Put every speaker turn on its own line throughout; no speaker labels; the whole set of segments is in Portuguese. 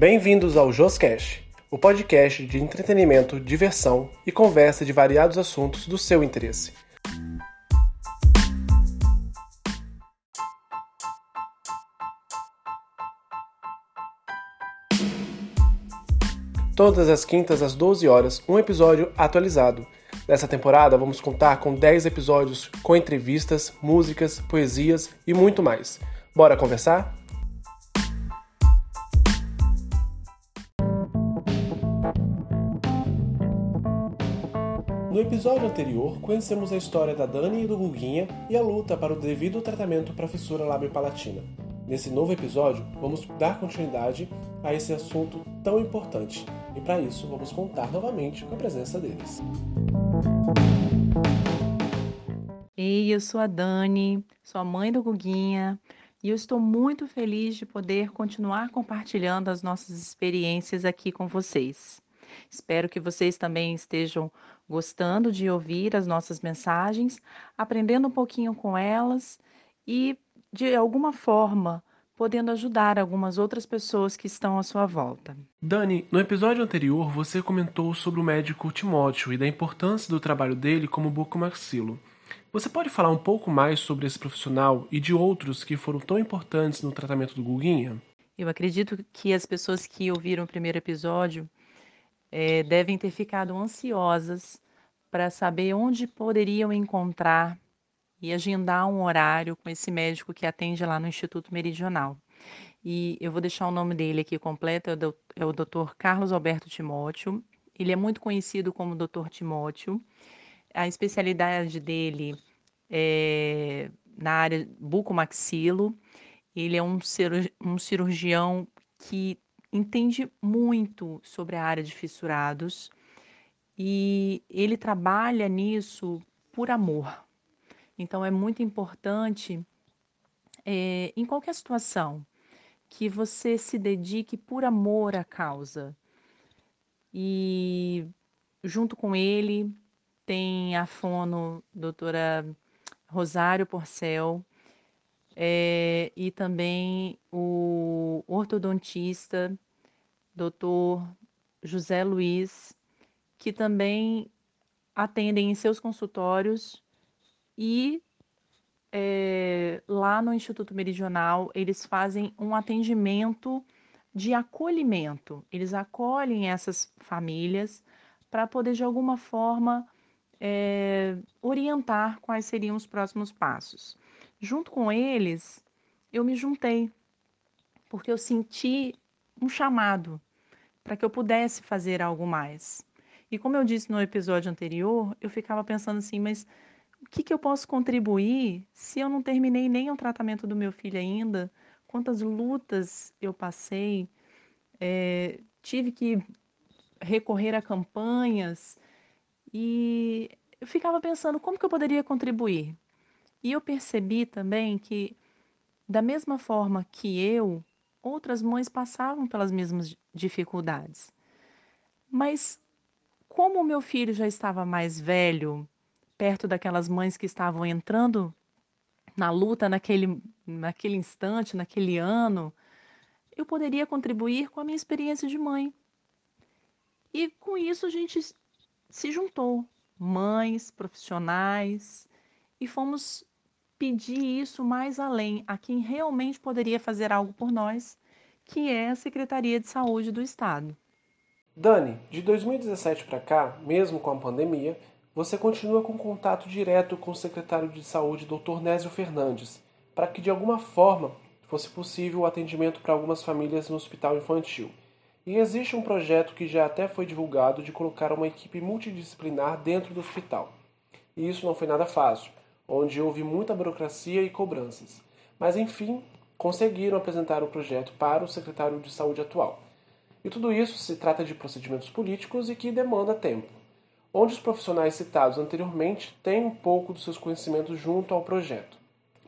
Bem-vindos ao Joscast, o podcast de entretenimento, diversão e conversa de variados assuntos do seu interesse. Todas as quintas às 12 horas, um episódio atualizado. Nessa temporada, vamos contar com 10 episódios com entrevistas, músicas, poesias e muito mais. Bora conversar? Episódio anterior, conhecemos a história da Dani e do Guguinha e a luta para o devido tratamento para a fissura lábio-palatina. Nesse novo episódio, vamos dar continuidade a esse assunto tão importante e para isso vamos contar novamente com a presença deles.
Ei, eu sou a Dani, sou a mãe do Guguinha e eu estou muito feliz de poder continuar compartilhando as nossas experiências aqui com vocês. Espero que vocês também estejam gostando de ouvir as nossas mensagens, aprendendo um pouquinho com elas e, de alguma forma, podendo ajudar algumas outras pessoas que estão à sua volta.
Dani, no episódio anterior você comentou sobre o médico Timóteo e da importância do trabalho dele como bucomaxilo. Você pode falar um pouco mais sobre esse profissional e de outros que foram tão importantes no tratamento do Guguinha?
Eu acredito que as pessoas que ouviram o primeiro episódio é, devem ter ficado ansiosas para saber onde poderiam encontrar e agendar um horário com esse médico que atende lá no Instituto Meridional. E eu vou deixar o nome dele aqui completo, é o Dr. É Carlos Alberto Timóteo. Ele é muito conhecido como Dr. Timóteo. A especialidade dele é na área bucomaxilo. Ele é um cirurgião que entende muito sobre a área de fissurados e ele trabalha nisso por amor. Então, é muito importante, é, em qualquer situação, que você se dedique por amor à causa. E junto com ele tem a fono doutora Rosário Porcel é, e também o ortodontista doutor José Luiz, que também atendem em seus consultórios e é, lá no Instituto Meridional eles fazem um atendimento de acolhimento. Eles acolhem essas famílias para poder de alguma forma é, orientar quais seriam os próximos passos. Junto com eles, eu me juntei, porque eu senti um chamado para que eu pudesse fazer algo mais. E como eu disse no episódio anterior, eu ficava pensando assim, mas o que, que eu posso contribuir se eu não terminei nem o tratamento do meu filho ainda? Quantas lutas eu passei, é, tive que recorrer a campanhas e eu ficava pensando como que eu poderia contribuir. E eu percebi também que, da mesma forma que eu, outras mães passavam pelas mesmas dificuldades. Mas como o meu filho já estava mais velho, perto daquelas mães que estavam entrando na luta naquele, naquele instante, naquele ano, eu poderia contribuir com a minha experiência de mãe. E com isso a gente se juntou, mães, profissionais, e fomos pedir isso mais além a quem realmente poderia fazer algo por nós, que é a Secretaria de Saúde do Estado.
Dani, de 2017 para cá, mesmo com a pandemia, você continua com contato direto com o secretário de Saúde, Dr. Nésio Fernandes, para que de alguma forma fosse possível o atendimento para algumas famílias no hospital infantil. E existe um projeto que já até foi divulgado de colocar uma equipe multidisciplinar dentro do hospital. E isso não foi nada fácil, onde houve muita burocracia e cobranças. Mas enfim, conseguiram apresentar o projeto para o secretário de Saúde atual. E tudo isso se trata de procedimentos políticos e que demanda tempo, onde os profissionais citados anteriormente têm um pouco dos seus conhecimentos junto ao projeto.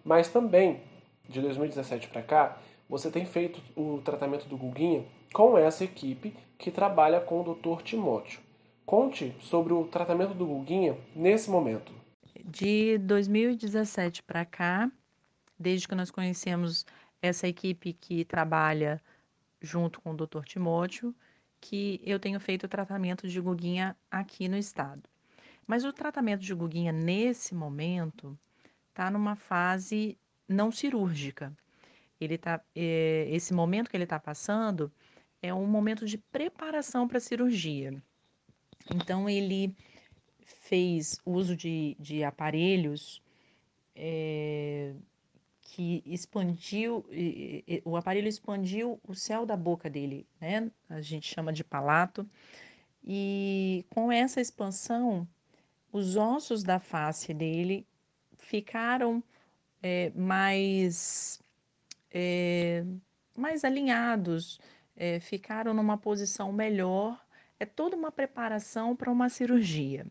Mas também, de 2017 para cá, você tem feito o tratamento do Guguinha com essa equipe que trabalha com o Dr. Timóteo. Conte sobre o tratamento do Guguinha nesse momento.
De 2017 para cá, desde que nós conhecemos essa equipe que trabalha junto com o Dr. Timóteo, que eu tenho feito o tratamento de Guguinha aqui no estado. Mas o tratamento de Guguinha nesse momento está numa fase não cirúrgica. Ele tá, é, esse momento que ele está passando é um momento de preparação para a cirurgia. Então ele fez uso de, de aparelhos é, que expandiu, o aparelho expandiu o céu da boca dele, né? A gente chama de palato. E com essa expansão, os ossos da face dele ficaram é, mais, é, mais alinhados, é, ficaram numa posição melhor. É toda uma preparação para uma cirurgia.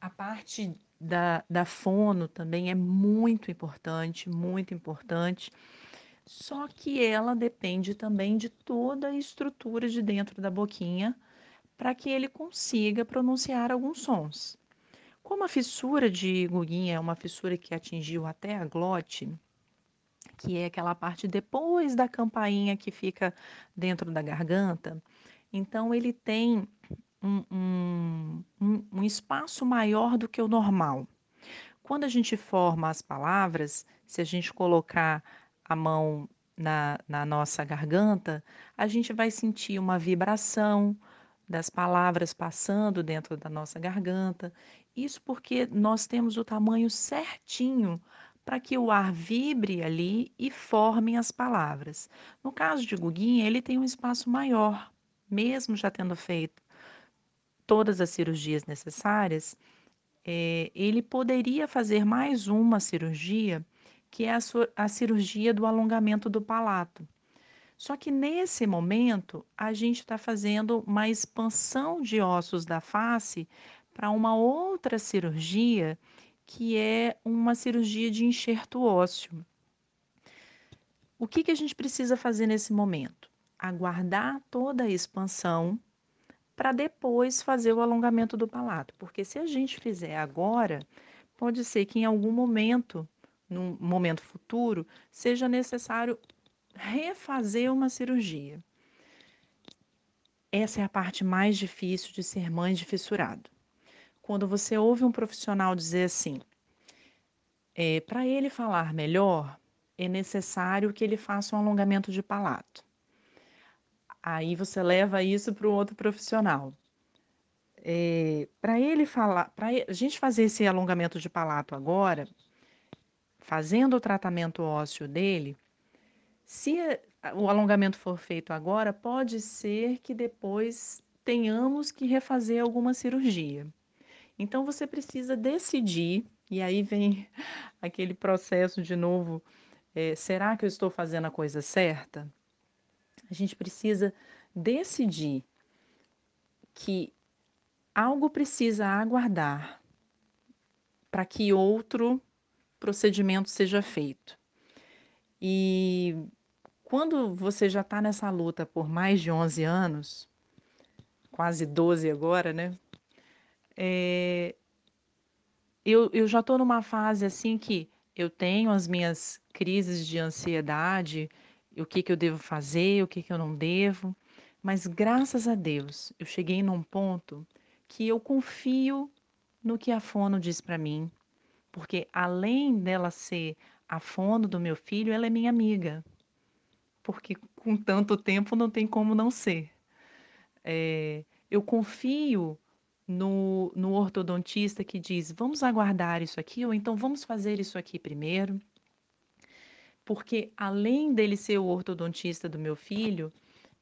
A parte da, da fono também é muito importante, muito importante. Só que ela depende também de toda a estrutura de dentro da boquinha para que ele consiga pronunciar alguns sons. Como a fissura de Guguinha é uma fissura que atingiu até a glote, que é aquela parte depois da campainha que fica dentro da garganta, então ele tem um, um, espaço maior do que o normal. Quando a gente forma as palavras, se a gente colocar a mão na, na nossa garganta, a gente vai sentir uma vibração das palavras passando dentro da nossa garganta. Isso porque nós temos o tamanho certinho para que o ar vibre ali e forme as palavras. No caso de Guguinha, ele tem um espaço maior, mesmo já tendo feito todas as cirurgias necessárias, é, ele poderia fazer mais uma cirurgia, que é a, a cirurgia do alongamento do palato. Só que nesse momento, a gente está fazendo uma expansão de ossos da face para uma outra cirurgia, que é uma cirurgia de enxerto ósseo. O que, que a gente precisa fazer nesse momento? Aguardar toda a expansão para depois fazer o alongamento do palato. Porque se a gente fizer agora, pode ser que em algum momento, num momento futuro, seja necessário refazer uma cirurgia. Essa é a parte mais difícil de ser mãe de fissurado. Quando você ouve um profissional dizer assim, é, para ele falar melhor, é necessário que ele faça um alongamento de palato. Aí você leva isso para o outro profissional. É, para ele falar, para a gente fazer esse alongamento de palato agora, fazendo o tratamento ósseo dele, se o alongamento for feito agora, pode ser que depois tenhamos que refazer alguma cirurgia. Então você precisa decidir, e aí vem aquele processo de novo: é, será que eu estou fazendo a coisa certa? A gente precisa decidir que algo precisa aguardar para que outro procedimento seja feito. E quando você já está nessa luta por mais de 11 anos, quase 12 agora, né? É, eu, eu já estou numa fase assim que eu tenho as minhas crises de ansiedade, o que, que eu devo fazer, o que, que eu não devo. Mas graças a Deus, eu cheguei num ponto que eu confio no que a fono diz para mim, porque além dela ser a fono do meu filho, ela é minha amiga. Porque com tanto tempo não tem como não ser. É, eu confio no, no ortodontista que diz: vamos aguardar isso aqui, ou então vamos fazer isso aqui primeiro porque além dele ser o ortodontista do meu filho,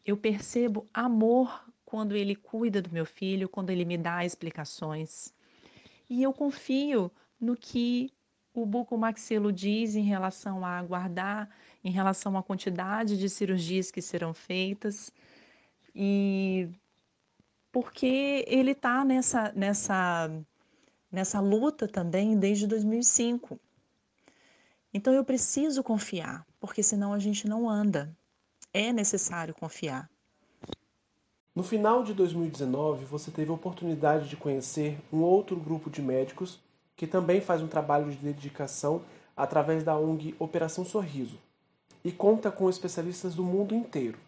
eu percebo amor quando ele cuida do meu filho, quando ele me dá explicações. E eu confio no que o bucomaxilo diz em relação a aguardar, em relação à quantidade de cirurgias que serão feitas. E porque ele está nessa, nessa, nessa luta também desde 2005. Então eu preciso confiar, porque senão a gente não anda. É necessário confiar.
No final de 2019, você teve a oportunidade de conhecer um outro grupo de médicos que também faz um trabalho de dedicação através da ONG Operação Sorriso. e conta com especialistas do mundo inteiro.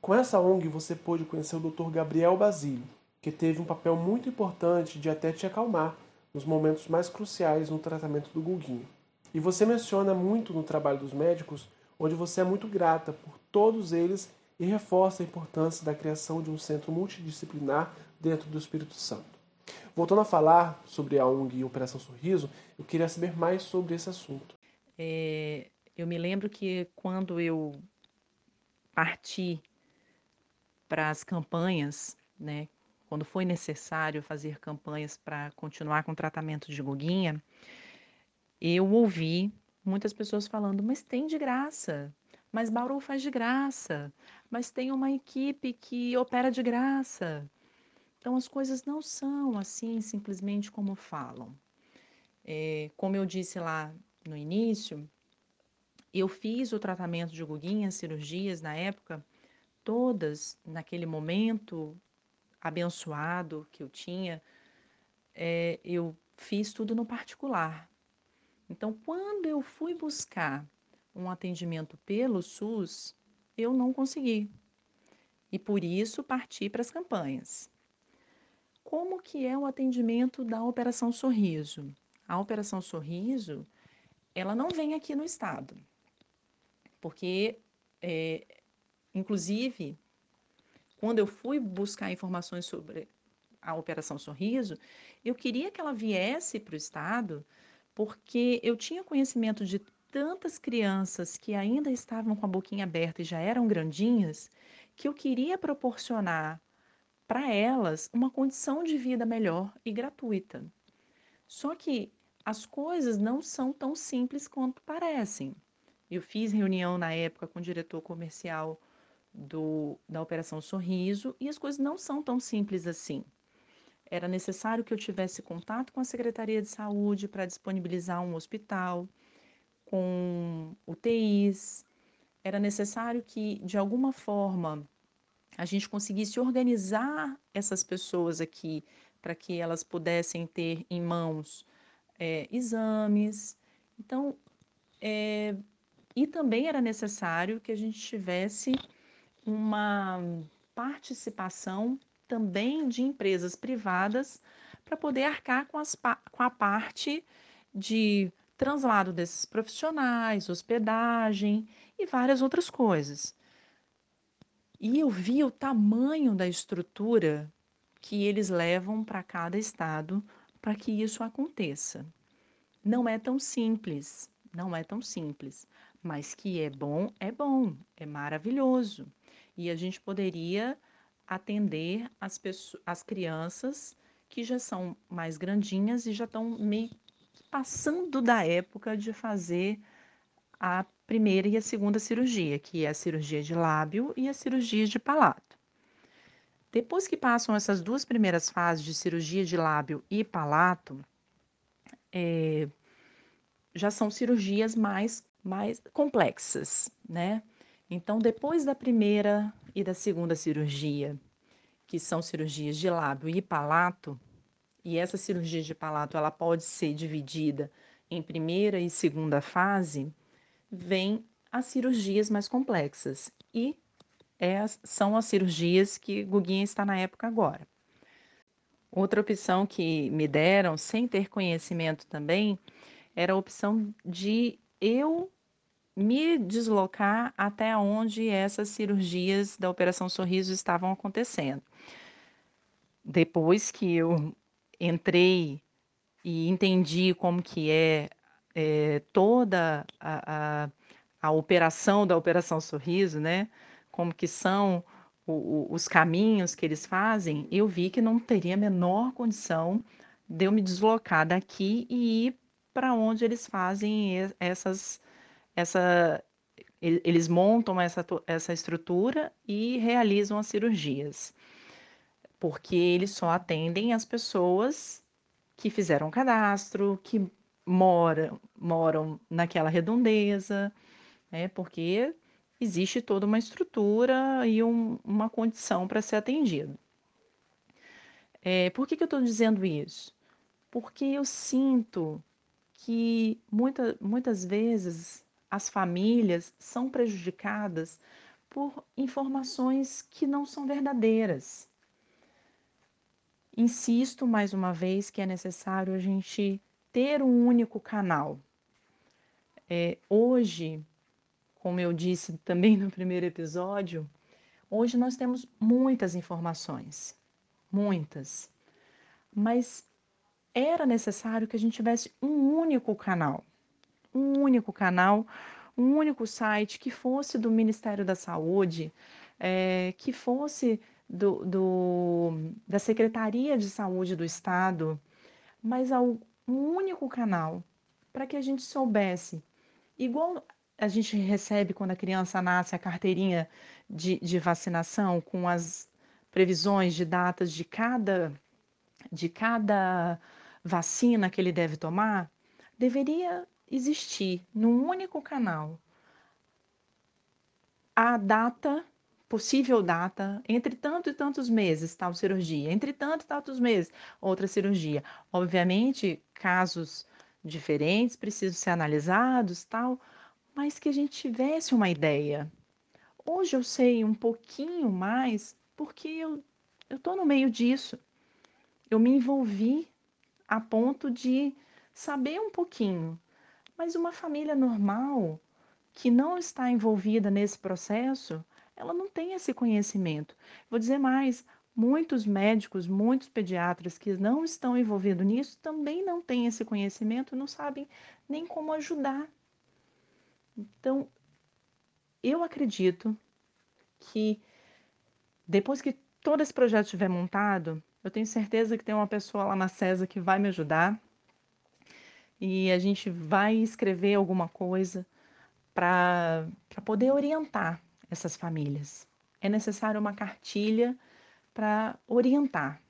Com essa ONG você pôde conhecer o Dr. Gabriel Basílio, que teve um papel muito importante de até te acalmar nos momentos mais cruciais no tratamento do Guguinho. E você menciona muito no trabalho dos médicos, onde você é muito grata por todos eles e reforça a importância da criação de um centro multidisciplinar dentro do Espírito Santo. Voltando a falar sobre a ONG e Operação Sorriso, eu queria saber mais sobre esse assunto.
É, eu me lembro que quando eu parti para as campanhas, né, quando foi necessário fazer campanhas para continuar com o tratamento de Goguinha, eu ouvi muitas pessoas falando: mas tem de graça, mas Bauru faz de graça, mas tem uma equipe que opera de graça. Então as coisas não são assim simplesmente como falam. É, como eu disse lá no início, eu fiz o tratamento de Guguinha, cirurgias na época, todas naquele momento abençoado que eu tinha, é, eu fiz tudo no particular. Então, quando eu fui buscar um atendimento pelo SUS, eu não consegui. E por isso parti para as campanhas. Como que é o atendimento da Operação Sorriso? A Operação Sorriso, ela não vem aqui no estado, porque, é, inclusive, quando eu fui buscar informações sobre a Operação Sorriso, eu queria que ela viesse para o estado, porque eu tinha conhecimento de tantas crianças que ainda estavam com a boquinha aberta e já eram grandinhas, que eu queria proporcionar para elas uma condição de vida melhor e gratuita. Só que as coisas não são tão simples quanto parecem. Eu fiz reunião na época com o diretor comercial do, da Operação Sorriso e as coisas não são tão simples assim. Era necessário que eu tivesse contato com a Secretaria de Saúde para disponibilizar um hospital com UTIs. Era necessário que, de alguma forma, a gente conseguisse organizar essas pessoas aqui para que elas pudessem ter em mãos é, exames. Então, é, e também era necessário que a gente tivesse uma participação também de empresas privadas para poder arcar com, as, com a parte de translado desses profissionais, hospedagem e várias outras coisas. E eu vi o tamanho da estrutura que eles levam para cada estado para que isso aconteça. Não é tão simples, não é tão simples, mas que é bom, é bom, é maravilhoso. E a gente poderia atender as, pessoas, as crianças que já são mais grandinhas e já estão meio passando da época de fazer a primeira e a segunda cirurgia, que é a cirurgia de lábio e a cirurgia de palato. Depois que passam essas duas primeiras fases de cirurgia de lábio e palato, é, já são cirurgias mais, mais complexas, né? Então, depois da primeira e da segunda cirurgia, que são cirurgias de lábio e palato, e essa cirurgia de palato ela pode ser dividida em primeira e segunda fase, vem as cirurgias mais complexas. E são as cirurgias que Guguinha está na época agora. Outra opção que me deram, sem ter conhecimento também, era a opção de eu me deslocar até onde essas cirurgias da Operação Sorriso estavam acontecendo. Depois que eu entrei e entendi como que é, é toda a, a, a, operação da Operação Sorriso, né? Como que são o, o, os caminhos que eles fazem, eu vi que não teria a menor condição de eu me deslocar daqui e ir para onde eles fazem essas, essa, eles montam essa, essa estrutura e realizam as cirurgias porque eles só atendem as pessoas que fizeram cadastro, que moram, moram naquela redondeza, né? porque existe toda uma estrutura e um, uma condição para ser atendido. É, por que, que eu estou dizendo isso? Porque eu sinto que muita, muitas vezes as famílias são prejudicadas por informações que não são verdadeiras. Insisto mais uma vez que é necessário a gente ter um único canal. É, hoje, como eu disse também no primeiro episódio, hoje nós temos muitas informações, muitas, mas era necessário que a gente tivesse um único canal, um único canal, um único site que fosse do Ministério da Saúde, é, que fosse do, do, da Secretaria de Saúde do Estado, mas um único canal para que a gente soubesse, igual a gente recebe quando a criança nasce a carteirinha de, de vacinação com as previsões de datas de cada, de cada vacina que ele deve tomar, deveria existir num único canal a data, possível data, entre tanto e tantos meses, tal cirurgia, entre tanto e tantos meses, outra cirurgia. Obviamente, casos diferentes precisam ser analisados, tal, mas que a gente tivesse uma ideia. Hoje eu sei um pouquinho mais porque eu estou no meio disso. Eu me envolvi a ponto de saber um pouquinho. Mas uma família normal, que não está envolvida nesse processo, ela não tem esse conhecimento. Vou dizer mais: muitos médicos, muitos pediatras que não estão envolvidos nisso também não têm esse conhecimento, não sabem nem como ajudar. Então, eu acredito que depois que todo esse projeto estiver montado, eu tenho certeza que tem uma pessoa lá na CESA que vai me ajudar e a gente vai escrever alguma coisa para poder orientar essas famílias. É necessário uma cartilha para orientar.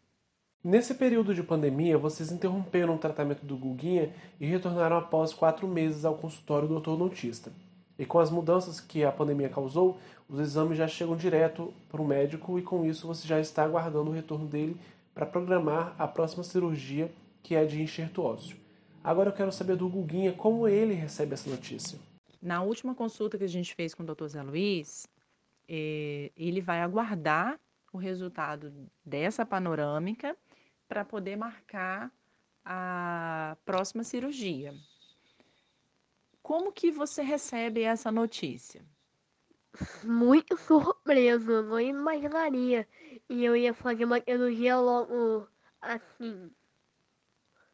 Nesse período de pandemia, vocês interromperam o tratamento do Guguinha e retornaram após quatro meses ao consultório do ortodontista. E com as mudanças que a pandemia causou, os exames já chegam direto para o médico e com isso você já está aguardando o retorno dele para programar a próxima cirurgia, que é de enxerto ósseo. Agora eu quero saber do Guguinha como ele recebe essa notícia.
Na última consulta que a gente fez com o Dr. Zé Luiz, eh, ele vai aguardar o resultado dessa panorâmica para poder marcar a próxima cirurgia. Como que você recebe essa notícia?
Muito surpreso, não imaginaria. E eu ia fazer uma cirurgia logo assim.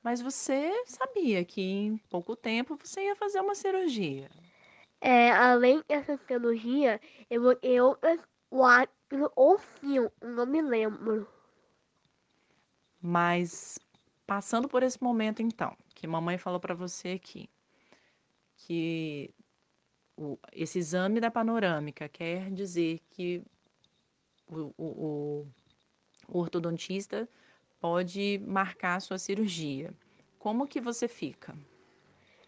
Mas você sabia que em pouco tempo você ia fazer uma cirurgia.
É, além dessa cirurgia, eu vou ter outras quatro ou cinco, não me lembro.
Mas passando por esse momento então, que mamãe falou para você aqui, que o, esse exame da panorâmica quer dizer que o, o, o ortodontista pode marcar a sua cirurgia. Como que você fica?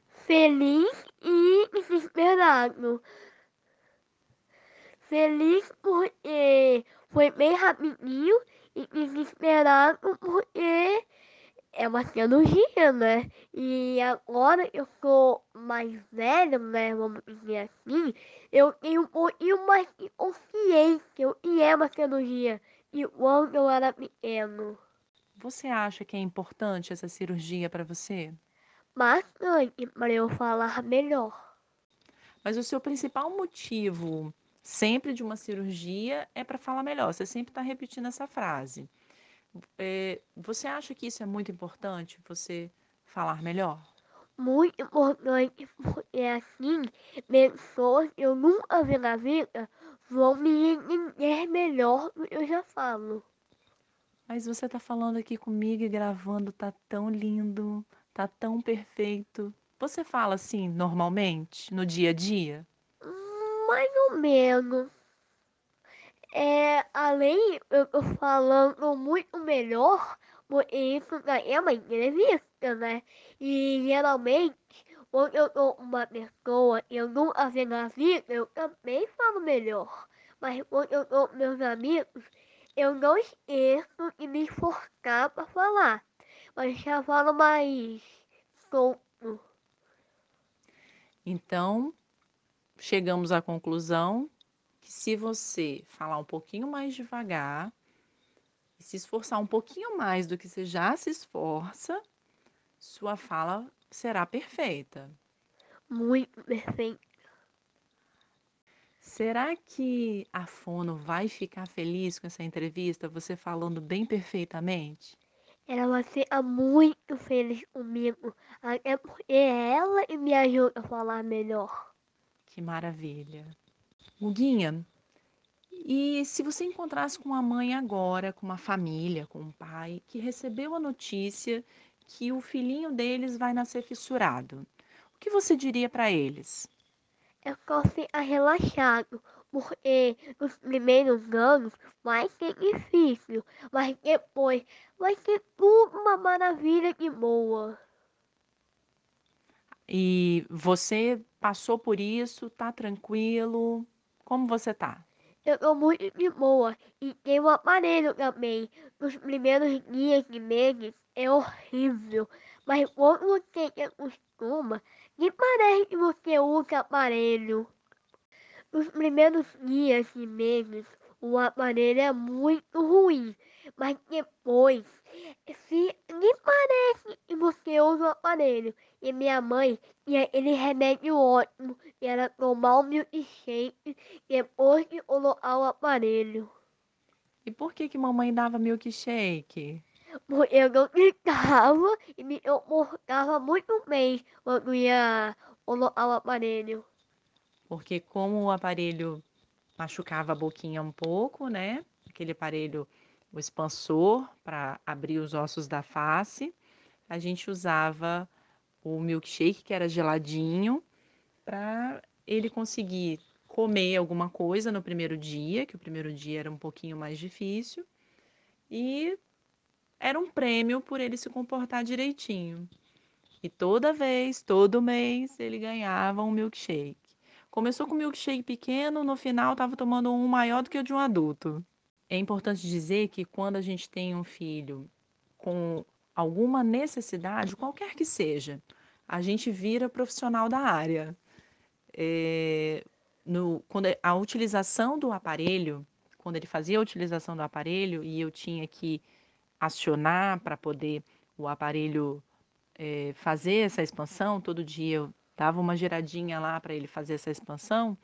Feliz e desesperado. Feliz porque foi bem rapidinho e desesperado porque é uma cirurgia, né? E agora eu sou mais velho, né? Vamos dizer assim, eu tenho um pouquinho mais de consciência e é uma cirurgia. E quando eu era pequeno.
Você acha que é importante essa cirurgia para você?
Bastante, para eu falar melhor.
Mas o seu principal motivo sempre de uma cirurgia é para falar melhor. Você sempre está repetindo essa frase. É, você acha que isso é muito importante, você falar melhor?
Muito importante, porque assim, pessoas que eu nunca vi na vida vão me entender melhor do que eu já falo.
Mas você tá falando aqui comigo e gravando, tá tão lindo, tá tão perfeito. Você fala assim normalmente, no dia a dia?
Mais ou menos. É, além, eu tô falando muito melhor, porque isso é uma entrevista, né? E geralmente, quando eu tô com uma pessoa e eu nunca vi na vida, eu também falo melhor. Mas quando eu tô com meus amigos, eu não esqueço de me esforçar para falar, mas já falo mais solto.
Então, chegamos à conclusão que se você falar um pouquinho mais devagar e se esforçar um pouquinho mais do que você já se esforça, sua fala será perfeita.
Muito perfeito.
Será que a Fono vai ficar feliz com essa entrevista, você falando bem perfeitamente?
Ela vai ficar muito feliz comigo. Até porque ela me ajuda a falar melhor.
Que maravilha. Guguinha, e se você encontrasse com uma mãe agora, com uma família, com um pai, que recebeu a notícia que o filhinho deles vai nascer fissurado, o que você diria para eles?
Eu posso ficar relaxado, porque nos primeiros anos vai ser difícil, mas depois vai ser tudo uma maravilha de boa.
E você passou por isso, tá tranquilo? Como você tá?
Eu tô muito de boa e tem um aparelho também. Nos primeiros dias e meses é horrível, mas quando você se acostuma, nem parece que você usa aparelho. Nos primeiros dias e meses, o aparelho é muito ruim, mas depois, se nem parece que você usa o aparelho. E minha mãe tinha aquele remédio ótimo, que era tomar o milkshake depois de colocar o aparelho.
E por que que mamãe dava milkshake?
Eu não gritava e me comportava muito bem quando ia colocar o aparelho.
Porque como o aparelho machucava a boquinha um pouco, né? Aquele aparelho, o expansor para abrir os ossos da face, a gente usava o milkshake que era geladinho para ele conseguir comer alguma coisa no primeiro dia, que o primeiro dia era um pouquinho mais difícil, e era um prêmio por ele se comportar direitinho. E toda vez, todo mês, ele ganhava um milkshake. Começou com um milkshake pequeno, no final estava tomando um maior do que o de um adulto. É importante dizer que quando a gente tem um filho com alguma necessidade, qualquer que seja, a gente vira profissional da área. É, no, quando a utilização do aparelho, quando ele fazia a utilização do aparelho e eu tinha que acionar para poder o aparelho é, fazer essa expansão, todo dia eu dava uma giradinha lá para ele fazer essa expansão,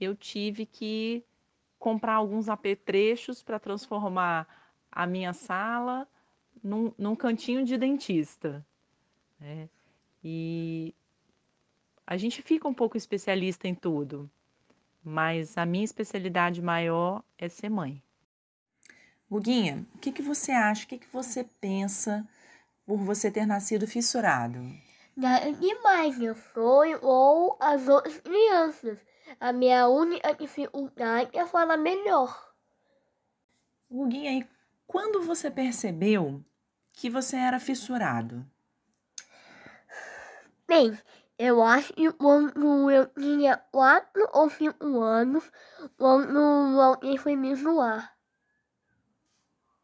eu tive que comprar alguns apetrechos para transformar a minha sala num, num cantinho de dentista. Né? E a gente fica um pouco especialista em tudo, mas a minha especialidade maior é ser mãe. Guguinha, o que, que você acha, o que, que você pensa por você ter nascido fissurado?
Nada demais, meu sonho ou as outras crianças. A minha única dificuldade é falar melhor.
Guguinha, e quando você percebeu que você era fissurado?
Bem, eu acho que quando eu tinha quatro ou cinco anos, quando alguém foi me zoar.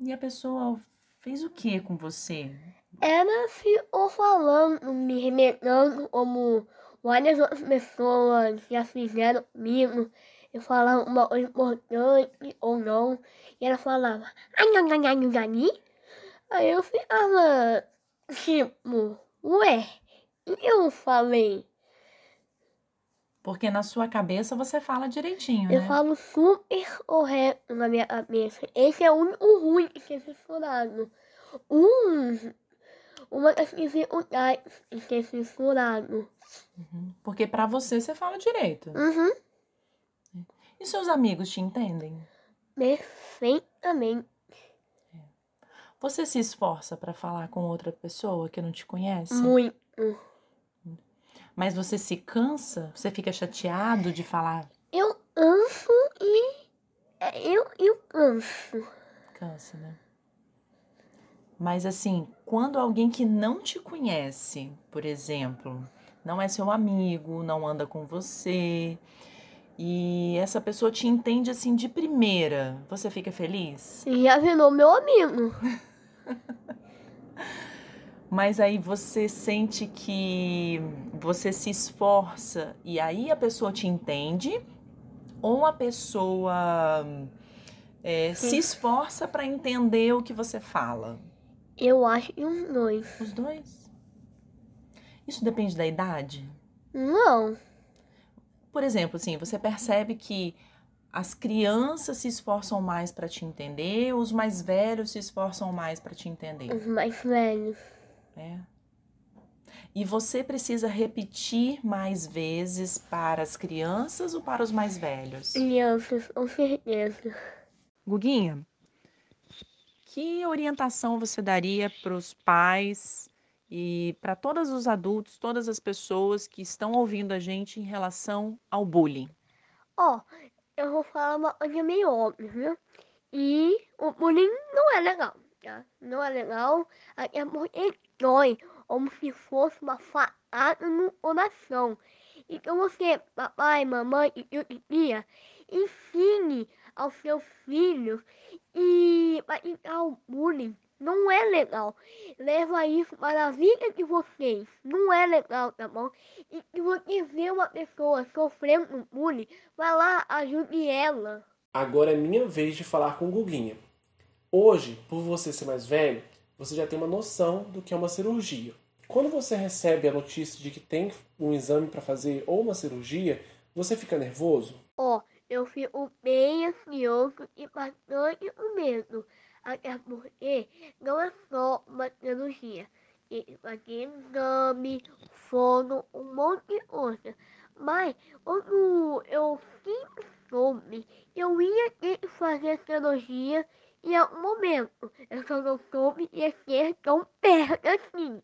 E a pessoa fez o que com você?
Ela ficou falando, me remetendo como várias outras pessoas já fizeram comigo. Eu falava uma coisa importante ou não. E ela falava, ai, Aí eu ficava, tipo, ué, eu falei.
Porque na sua cabeça você fala direitinho,
Eu
né?
falo super correto na minha cabeça. Esse é o único ruim de ser censurado. Um, uma das dificuldades de ser censurado.
Uhum. Porque para você você fala direito.
Uhum.
E seus amigos te entendem?
Perfeitamente.
Você se esforça para falar com outra pessoa que não te conhece?
Muito.
Mas você se cansa? Você fica chateado de falar?
Eu canso e. Eu, eu canso.
Cansa, né? Mas assim, quando alguém que não te conhece, por exemplo, não é seu amigo, não anda com você, e essa pessoa te entende assim de primeira, você fica feliz?
Já virou meu amigo.
Mas aí você sente que você se esforça e aí a pessoa te entende, ou a pessoa é, se esforça para entender o que você fala?
Eu acho que os dois.
Os dois? Isso depende da idade?
Não.
Por exemplo, assim, você percebe que as crianças se esforçam mais para te entender, os mais velhos se esforçam mais para te entender?
Os mais velhos.
É. E você precisa repetir mais vezes para as crianças ou para os mais velhos?
Crianças, com certeza.
Guguinha, que orientação você daria para os pais e para todos os adultos, todas as pessoas que estão ouvindo a gente em relação ao bullying?
Ó, eu vou falar uma coisa meio óbvia. E o bullying não é legal, tá? Não é legal. É porque dói, como se fosse uma faada no coração. Então você, papai, mamãe e tia, ensine aos seus filhos e praticar o bullying não é legal. Leva isso para a vida de vocês. Não é legal, tá bom? E se você vê uma pessoa sofrendo bullying, vai lá, ajude ela.
Agora é minha vez de falar com o Guguinha. Hoje, por você ser mais velho, você já tem uma noção do que é uma cirurgia. Quando você recebe a notícia de que tem um exame para fazer ou uma cirurgia, você fica nervoso?
Ó, oh, eu fico bem ansioso e bastante com medo até porque não é só uma cirurgia. Tem fazer exame, fono, um monte de coisa. Mas quando eu sempre soube, eu ia ter que fazer cirurgia em algum momento. Eu só não soube ia ser tão perto assim.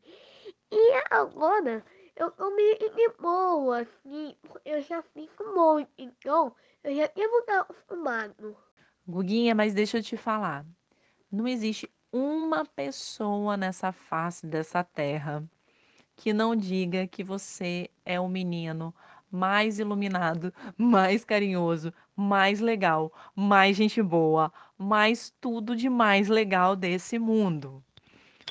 E agora eu tô meio de boa, assim, eu já fico muito, então eu já devo estar acostumado.
Guguinha, mas deixa eu te falar. Não existe uma pessoa nessa face dessa terra que não diga que você é o menino mais iluminado, mais carinhoso, mais legal, mais gente boa, mais tudo de mais legal desse mundo.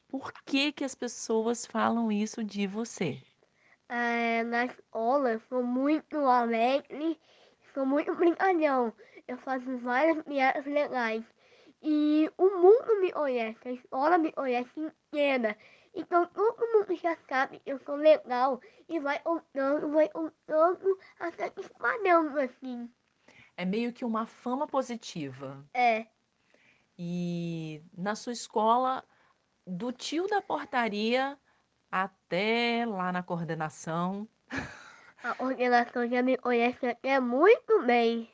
Por que que as pessoas falam isso de você?
É, na escola eu sou muito alegre, sou muito brincalhão. Eu faço várias piadas legais. E o mundo me conhece, a escola me conhece inteira. Então todo mundo já sabe que eu sou legal e vai contando, vai contando, até espalhando assim.
É meio que uma fama positiva.
É.
E na sua escola, do tio da portaria até lá na coordenação.
A coordenação já me conhece até muito bem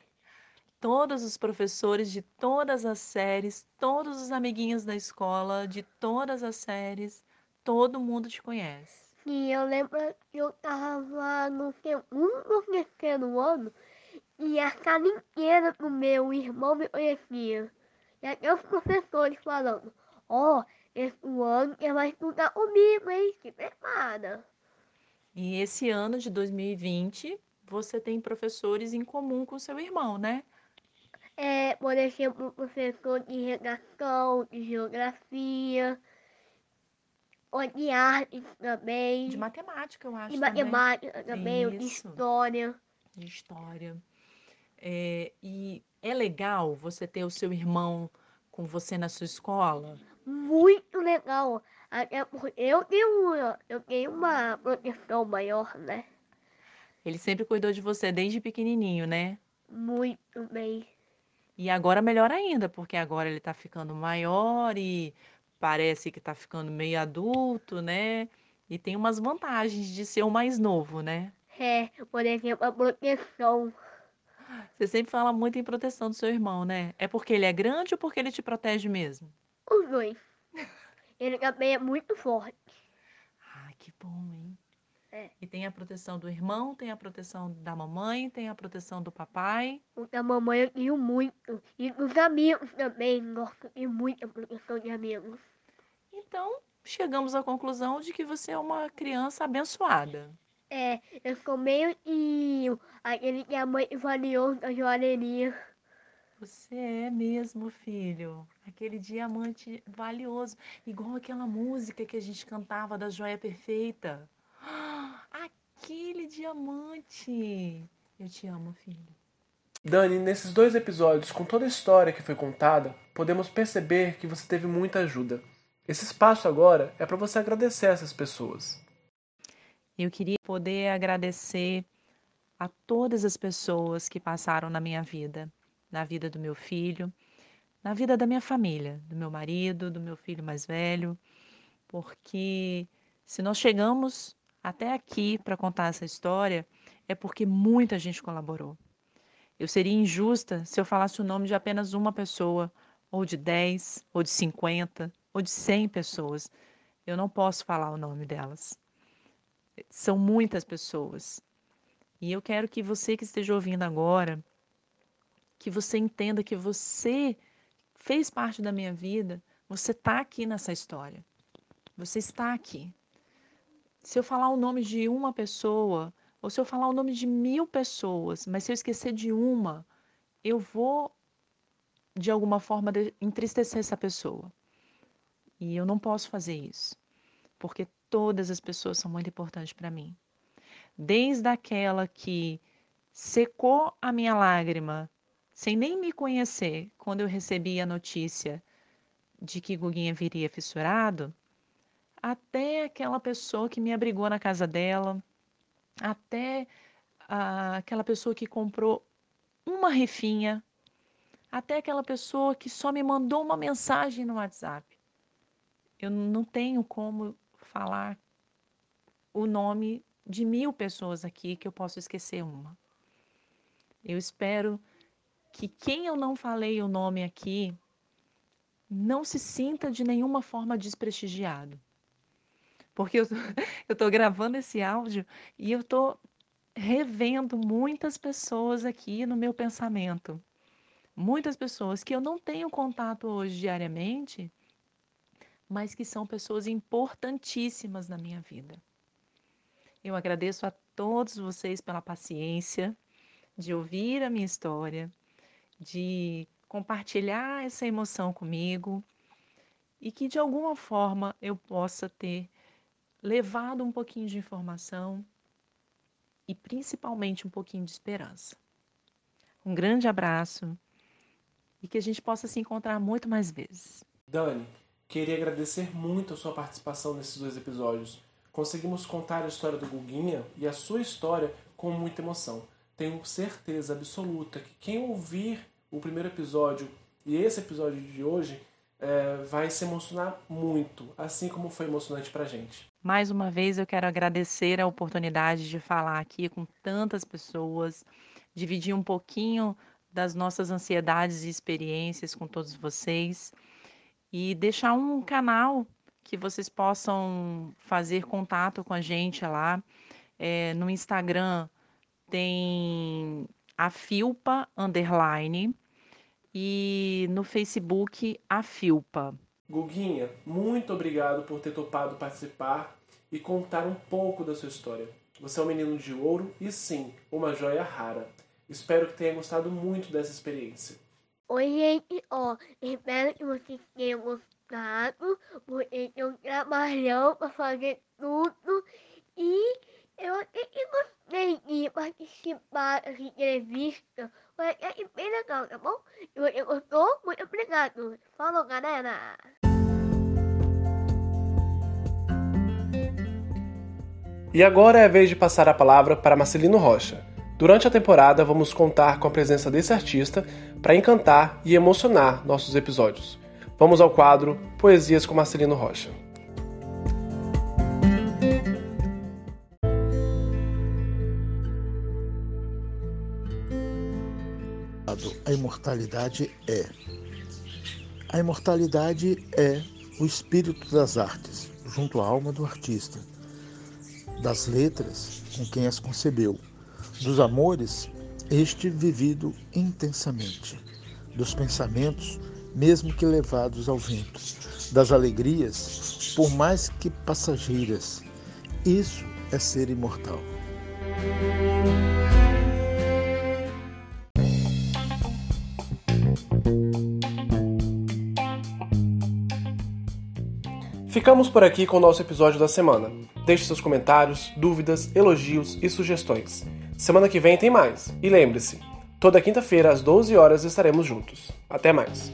todos os professores de todas as séries, todos os amiguinhos da escola de todas as séries, todo mundo te conhece.
Sim, eu lembro que eu tava no segundo, terceiro ano e a sala inteira do meu irmão me conhecia. E até os professores falando, ó, oh, esse ano ele vai estudar comigo, hein? Se prepara.
E esse ano de 2020, você tem professores em comum com seu irmão, né?
É, por exemplo, professor de redação, de geografia, ou de artes também.
De matemática, eu acho.
De matemática também, também de história.
De história. É, e é legal você ter o seu irmão com você na sua escola?
Muito legal. Até porque eu tenho, eu tenho uma proteção maior, né?
Ele sempre cuidou de você desde pequenininho, né?
Muito bem.
E agora melhor ainda, porque agora ele está ficando maior e parece que está ficando meio adulto, né? E tem umas vantagens de ser o mais novo, né?
É, por exemplo, a proteção.
Você sempre fala muito em proteção do seu irmão, né? É porque ele é grande ou porque ele te protege mesmo?
Os dois. Ele também é muito forte.
Ah, que bom, hein?
É.
E tem a proteção do irmão, tem a proteção da mamãe, tem a proteção do papai.
O da mamãe eu tenho muito. E dos amigos também. Nossa, tem muita proteção de amigos.
Então, chegamos à conclusão de que você é uma criança abençoada.
É, eu sou meio que aquele que a mãe valioso da joalheria.
Você é mesmo, filho. Aquele diamante valioso. Igual aquela música que a gente cantava da Joia Perfeita. Aquele diamante. Eu te amo, filho.
Dani, nesses dois episódios, com toda a história que foi contada, podemos perceber que você teve muita ajuda. Esse espaço agora é para você agradecer essas pessoas.
Eu queria poder agradecer a todas as pessoas que passaram na minha vida, na vida do meu filho, na vida da minha família, do meu marido, do meu filho mais velho, porque se nós chegamos até aqui para contar essa história, é porque muita gente colaborou. Eu seria injusta se eu falasse o nome de apenas uma pessoa, ou de 10, ou de 50, ou de 100 pessoas. Eu não posso falar o nome delas. São muitas pessoas. E eu quero que você que esteja ouvindo agora, que você entenda que você fez parte da minha vida, você está aqui nessa história. Você está aqui. Se eu falar o nome de uma pessoa, ou se eu falar o nome de mil pessoas, mas se eu esquecer de uma, eu vou, de alguma forma, entristecer essa pessoa. E eu não posso fazer isso, porque todas as pessoas são muito importantes para mim. Desde aquela que secou a minha lágrima, sem nem me conhecer, quando eu recebi a notícia de que Guguinha viria fissurado, até aquela pessoa que me abrigou na casa dela, até ah, aquela pessoa que comprou uma refinha, até aquela pessoa que só me mandou uma mensagem no WhatsApp. Eu não tenho como falar o nome de mil pessoas aqui que eu posso esquecer uma. Eu espero que quem eu não falei o nome aqui não se sinta de nenhuma forma desprestigiado porque eu estou gravando esse áudio e eu estou revendo muitas pessoas aqui no meu pensamento. Muitas pessoas que eu não tenho contato hoje diariamente, mas que são pessoas importantíssimas na minha vida. Eu agradeço a todos vocês pela paciência de ouvir a minha história, de compartilhar essa emoção comigo e que de alguma forma eu possa ter levado um pouquinho de informação e principalmente um pouquinho de esperança. Um grande abraço e que a gente possa se encontrar muito mais vezes.
Dani, queria agradecer muito a sua participação nesses dois episódios. Conseguimos contar a história do Guguinha e a sua história com muita emoção. Tenho certeza absoluta que quem ouvir o primeiro episódio e esse episódio de hoje é, vai se emocionar muito, assim como foi emocionante pra gente.
Mais uma vez eu quero agradecer a oportunidade de falar aqui com tantas pessoas, dividir um pouquinho das nossas ansiedades e experiências com todos vocês e deixar um canal que vocês possam fazer contato com a gente lá. É, no Instagram tem a Filpa Underline e no Facebook a Filpa.
Guguinha, muito obrigado por ter topado participar e contar um pouco da sua história. Você é um menino de ouro e sim, uma joia rara. Espero que tenha gostado muito dessa experiência.
Oi, gente, ó, espero que vocês tenham gostado, porque eu trabalhando para fazer tudo e eu até que gostei de participar dessa entrevista foi bem legal, tá bom? Se você gostou, muito obrigado. Falou, galera!
E agora é a vez de passar a palavra para Marcelino Rocha. Durante a temporada, vamos contar com a presença desse artista para encantar e emocionar nossos episódios. Vamos ao quadro Poesias com Marcelino Rocha.
a imortalidade é. A imortalidade é o espírito das artes, junto à alma do artista, das letras, com quem as concebeu, dos amores, este vivido intensamente, dos pensamentos, mesmo que levados ao vento, das alegrias, por mais que passageiras. Isso é ser imortal.
Ficamos por aqui com o nosso episódio da semana. Deixe seus comentários, dúvidas, elogios e sugestões. Semana que vem tem mais. E lembre-se, toda quinta-feira às 12 horas estaremos juntos. Até mais.